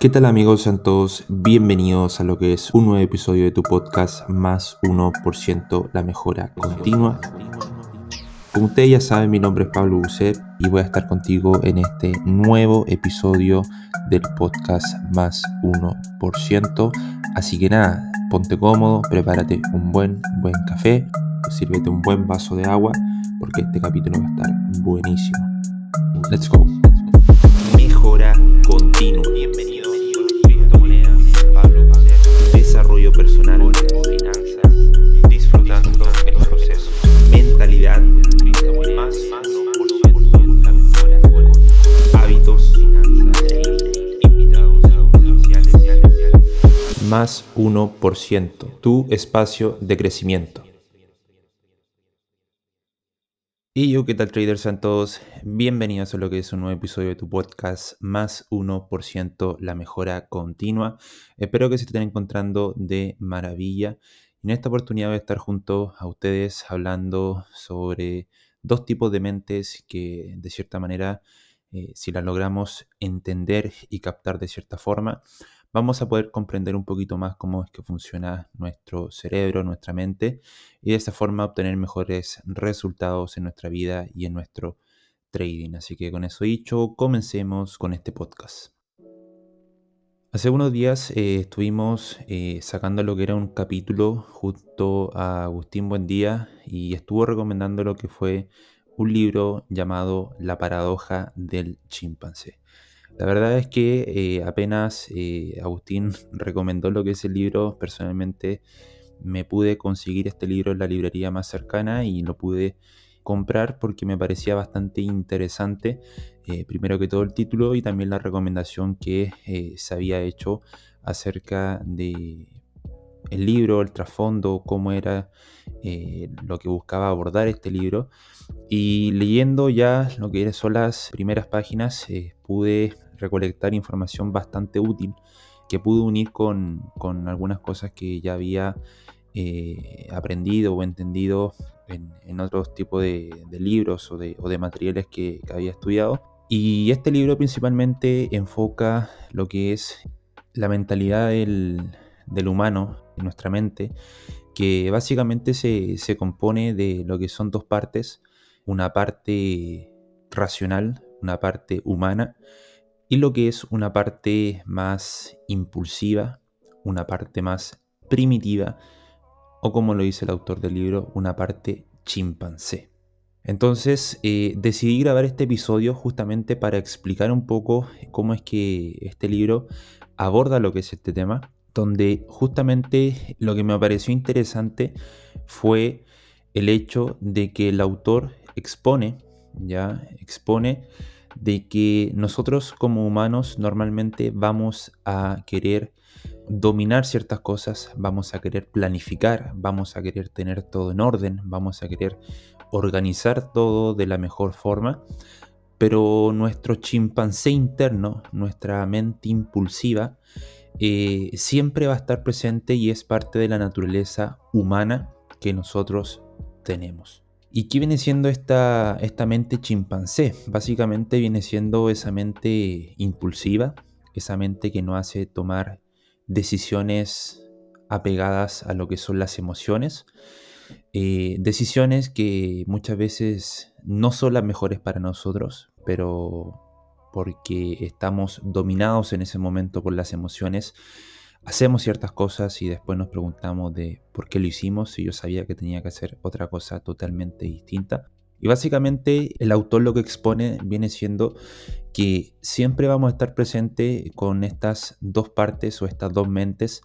¿Qué tal amigos? Sean todos bienvenidos a lo que es un nuevo episodio de tu podcast Más 1% la mejora continua. Como ustedes ya saben, mi nombre es Pablo Bucet y voy a estar contigo en este nuevo episodio del podcast Más 1%. Así que nada, ponte cómodo, prepárate un buen, buen café, sírvete un buen vaso de agua porque este capítulo va a estar buenísimo. Let's go. Mejora continua. Bienvenido. Desarrollo personal, finanzas, disfrutando el proceso. Mentalidad, más, hábitos, invitados Más 1%, tu espacio de crecimiento. Y yo, ¿qué tal traders? Sean todos bienvenidos a lo que es un nuevo episodio de tu podcast Más 1% la mejora continua. Espero que se estén encontrando de maravilla. En esta oportunidad voy a estar junto a ustedes hablando sobre dos tipos de mentes que de cierta manera, eh, si las logramos entender y captar de cierta forma, vamos a poder comprender un poquito más cómo es que funciona nuestro cerebro, nuestra mente, y de esa forma obtener mejores resultados en nuestra vida y en nuestro trading. Así que con eso dicho, comencemos con este podcast. Hace unos días eh, estuvimos eh, sacando lo que era un capítulo junto a Agustín Buendía y estuvo recomendando lo que fue un libro llamado La paradoja del chimpancé. La verdad es que eh, apenas eh, Agustín recomendó lo que es el libro, personalmente me pude conseguir este libro en la librería más cercana y lo pude comprar porque me parecía bastante interesante, eh, primero que todo el título y también la recomendación que se había hecho acerca de libro, el trasfondo, cómo era lo que buscaba abordar este libro. Y leyendo ya lo que son las primeras páginas, pude recolectar información bastante útil que pude unir con, algunas cosas que ya había eh, aprendido o entendido en, otros tipos de, libros o de, materiales que, había estudiado. Y este libro principalmente enfoca lo que es la mentalidad del, humano en nuestra mente, que básicamente se, se compone de lo que son dos partes, una parte racional, una parte humana, y lo que es una parte más impulsiva, una parte más primitiva, o como lo dice el autor del libro, una parte chimpancé. Entonces eh, decidí grabar este episodio justamente para explicar un poco cómo es que este libro aborda lo que es este tema, donde justamente lo que me pareció interesante fue el hecho de que el autor expone, ya expone de que nosotros como humanos normalmente vamos a querer dominar ciertas cosas, vamos a querer planificar, vamos a querer tener todo en orden, vamos a querer organizar todo de la mejor forma, pero nuestro chimpancé interno, nuestra mente impulsiva, eh, siempre va a estar presente y es parte de la naturaleza humana que nosotros tenemos. ¿Y qué viene siendo esta, esta mente chimpancé? Básicamente viene siendo esa mente impulsiva, esa mente que no hace tomar decisiones apegadas a lo que son las emociones, eh, decisiones que muchas veces no son las mejores para nosotros, pero porque estamos dominados en ese momento por las emociones, hacemos ciertas cosas y después nos preguntamos de por qué lo hicimos si yo sabía que tenía que hacer otra cosa totalmente distinta. Y básicamente el autor lo que expone viene siendo que siempre vamos a estar presente con estas dos partes o estas dos mentes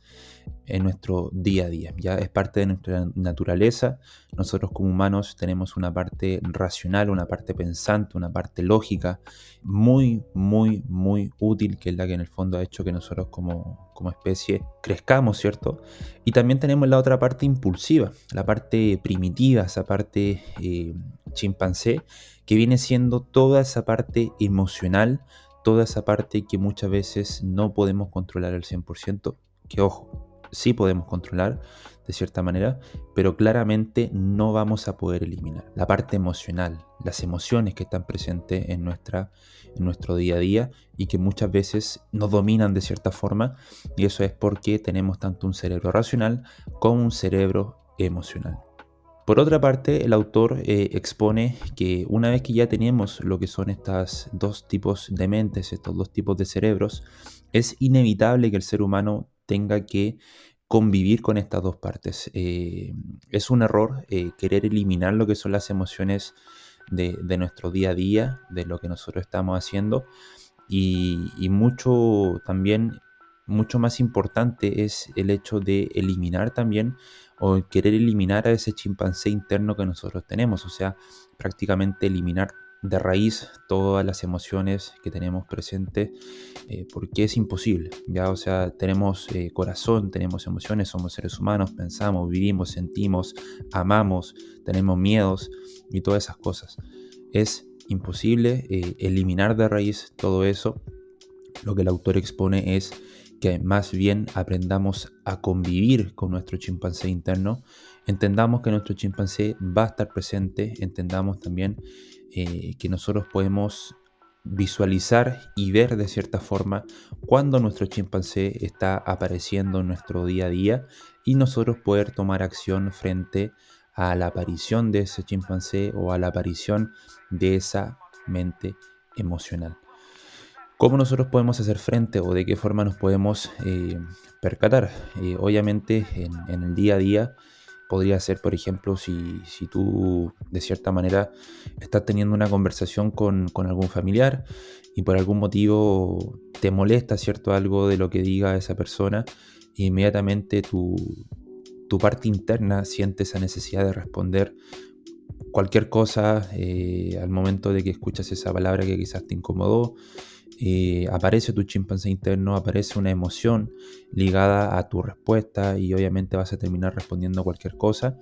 en nuestro día a día. Ya es parte de nuestra naturaleza. Nosotros como humanos tenemos una parte racional, una parte pensante, una parte lógica, muy, muy, muy útil, que es la que en el fondo ha hecho que nosotros como, como especie crezcamos, ¿cierto? Y también tenemos la otra parte impulsiva, la parte primitiva, esa parte eh, chimpancé, que viene siendo toda esa parte emocional, toda esa parte que muchas veces no podemos controlar al 100%, que ojo, sí podemos controlar de cierta manera, pero claramente no vamos a poder eliminar. La parte emocional, las emociones que están presentes en, nuestra, en nuestro día a día y que muchas veces nos dominan de cierta forma, y eso es porque tenemos tanto un cerebro racional como un cerebro emocional. Por otra parte, el autor eh, expone que una vez que ya tenemos lo que son estos dos tipos de mentes, estos dos tipos de cerebros, es inevitable que el ser humano tenga que convivir con estas dos partes. Eh, es un error eh, querer eliminar lo que son las emociones de, nuestro día a día, de lo que nosotros estamos haciendo. Y, y, mucho también, mucho más importante es el hecho de eliminar también o querer eliminar a ese chimpancé interno que nosotros tenemos. O sea, prácticamente eliminar de raíz todas las emociones que tenemos presentes, eh, porque es imposible, ¿ya? O sea, tenemos eh, corazón, tenemos emociones, somos seres humanos, pensamos, vivimos, sentimos, amamos, tenemos miedos y todas esas cosas. Es imposible eh, eliminar de raíz todo eso. Lo que el autor expone es que más bien aprendamos a convivir con nuestro chimpancé interno, entendamos que nuestro chimpancé va a estar presente, entendamos también eh, que nosotros podemos visualizar y ver de cierta forma cuando nuestro chimpancé está apareciendo en nuestro día a día y nosotros poder tomar acción frente a la aparición de ese chimpancé o a la aparición de esa mente emocional. ¿Cómo nosotros podemos hacer frente o de qué forma nos podemos eh, percatar? Eh, obviamente en, el día a día podría ser, por ejemplo, si, tú de cierta manera estás teniendo una conversación con, algún familiar y por algún motivo te molesta, ¿cierto? Algo de lo que diga esa persona, inmediatamente tu, parte interna siente esa necesidad de responder cualquier cosa eh, al momento de que escuchas esa palabra que quizás te incomodó eh, aparece tu chimpancé interno, aparece una emoción ligada a tu respuesta y obviamente vas a terminar respondiendo cualquier cosa.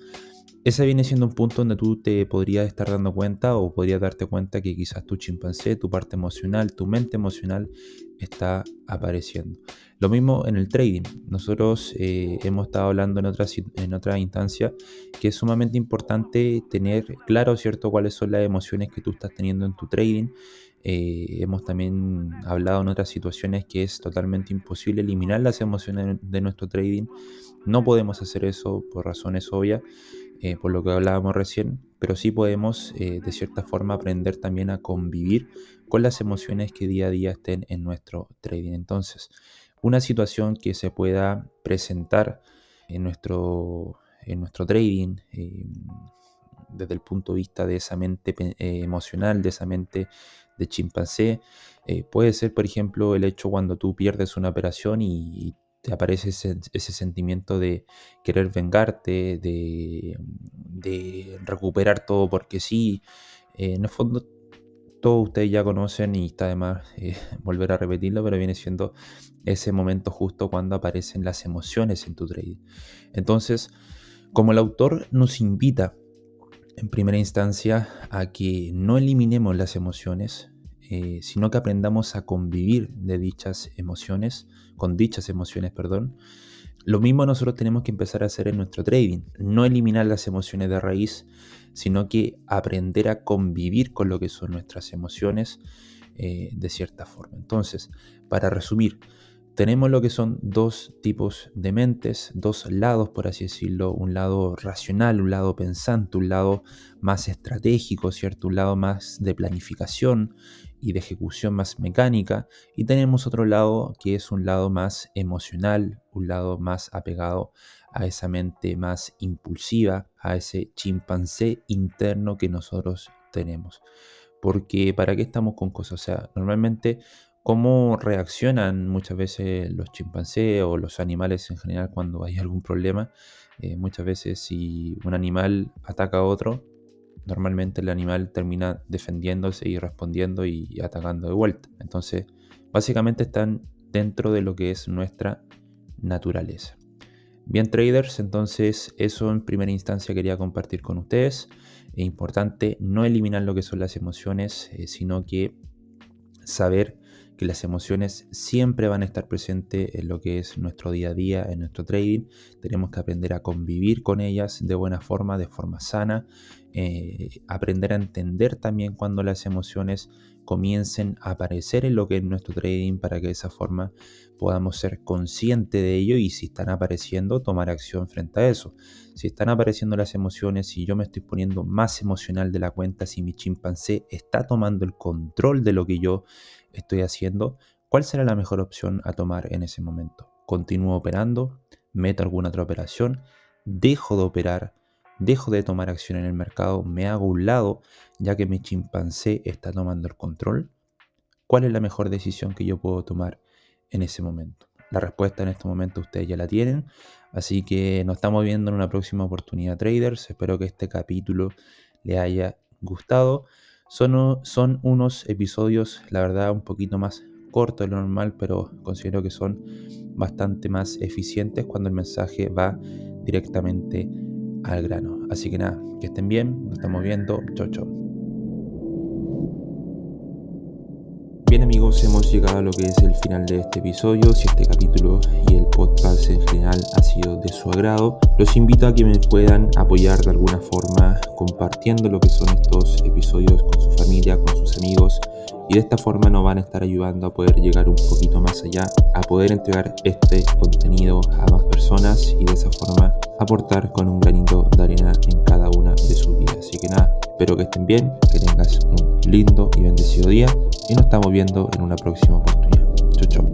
Ese viene siendo un punto donde tú te podrías estar dando cuenta o podrías darte cuenta que quizás tu chimpancé, tu parte emocional, tu mente emocional está apareciendo. Lo mismo en el trading. Nosotros eh, hemos estado hablando en otra, en otra instancia que es sumamente importante tener claro, ¿cierto?, cuáles son las emociones que tú estás teniendo en tu trading eh, hemos también hablado en otras situaciones que es totalmente imposible eliminar las emociones de nuestro trading. No podemos hacer eso por razones obvias, eh, por lo que hablábamos recién, pero sí podemos eh, de cierta forma aprender también a convivir con las emociones que día a día estén en nuestro trading. Entonces, una situación que se pueda presentar en nuestro, en nuestro trading desde el punto de vista de esa mente emocional, de esa mente de chimpancé. Eh, puede ser, por ejemplo, el hecho cuando tú pierdes una operación y, te aparece ese, sentimiento de querer vengarte, de, recuperar todo porque sí. Eh, en el fondo, todos ustedes ya conocen y está de más eh, volver a repetirlo, pero viene siendo ese momento justo cuando aparecen las emociones en tu trading. Entonces, como el autor nos invita en primera instancia a que no eliminemos las emociones, eh, sino que aprendamos a convivir de dichas emociones, con dichas emociones, perdón. Lo mismo nosotros tenemos que empezar a hacer en nuestro trading, no eliminar las emociones de raíz, sino que aprender a convivir con lo que son nuestras emociones eh, de cierta forma. Entonces, para resumir, tenemos lo que son dos tipos de mentes, dos lados, por así decirlo, un lado racional, un lado pensante, un lado más estratégico, ¿cierto? Un lado más de planificación y de ejecución más mecánica, y tenemos otro lado que es un lado más emocional, un lado más apegado a esa mente más impulsiva, a ese chimpancé interno que nosotros tenemos. Porque ¿para qué estamos con cosas? O sea, normalmente cómo reaccionan muchas veces los chimpancés o los animales en general cuando hay algún problema. Eh, muchas veces si un animal ataca a otro, normalmente el animal termina defendiéndose y respondiendo y atacando de vuelta. Entonces, básicamente están dentro de lo que es nuestra naturaleza. Bien traders, entonces eso en primera instancia quería compartir con ustedes. Es importante no eliminar lo que son las emociones, eh, sino que saber que las emociones siempre van a estar presentes en lo que es nuestro día a día, en nuestro trading. Tenemos que aprender a convivir con ellas de buena forma, de forma sana. Eh, aprender a entender también cuando las emociones comiencen a aparecer en lo que es nuestro trading para que de esa forma podamos ser conscientes de ello y si están apareciendo, tomar acción frente a eso. Si están apareciendo las emociones, si yo me estoy poniendo más emocional de la cuenta, si mi chimpancé está tomando el control de lo que yo estoy haciendo, ¿cuál será la mejor opción a tomar en ese momento? ¿Continúo operando? ¿Meto alguna otra operación? ¿Dejo de operar? Dejo de tomar acción en el mercado, me hago un lado, ya que mi chimpancé está tomando el control? ¿Cuál es la mejor decisión que yo puedo tomar en ese momento? La respuesta en este momento ustedes ya la tienen, así que nos estamos viendo en una próxima oportunidad traders. Espero que este capítulo le haya gustado. Son, son unos episodios, la verdad, un poquito más cortos de lo normal, pero considero que son bastante más eficientes cuando el mensaje va directamente al grano. Así que nada, que estén bien, nos estamos viendo, chau chau. Bien amigos, hemos llegado a lo que es el final de este episodio. Si este capítulo y el podcast en general ha sido de su agrado, los invito a que me puedan apoyar de alguna forma compartiendo lo que son estos episodios con su familia, con sus amigos y de esta forma nos van a estar ayudando a poder llegar un poquito más allá, a poder entregar este contenido a más personas y de esa forma aportar con un granito de arena en cada una de sus vidas. Así que nada, espero que estén bien, que tengas un lindo y bendecido día y nos estamos viendo en una próxima oportunidad. Chau chau.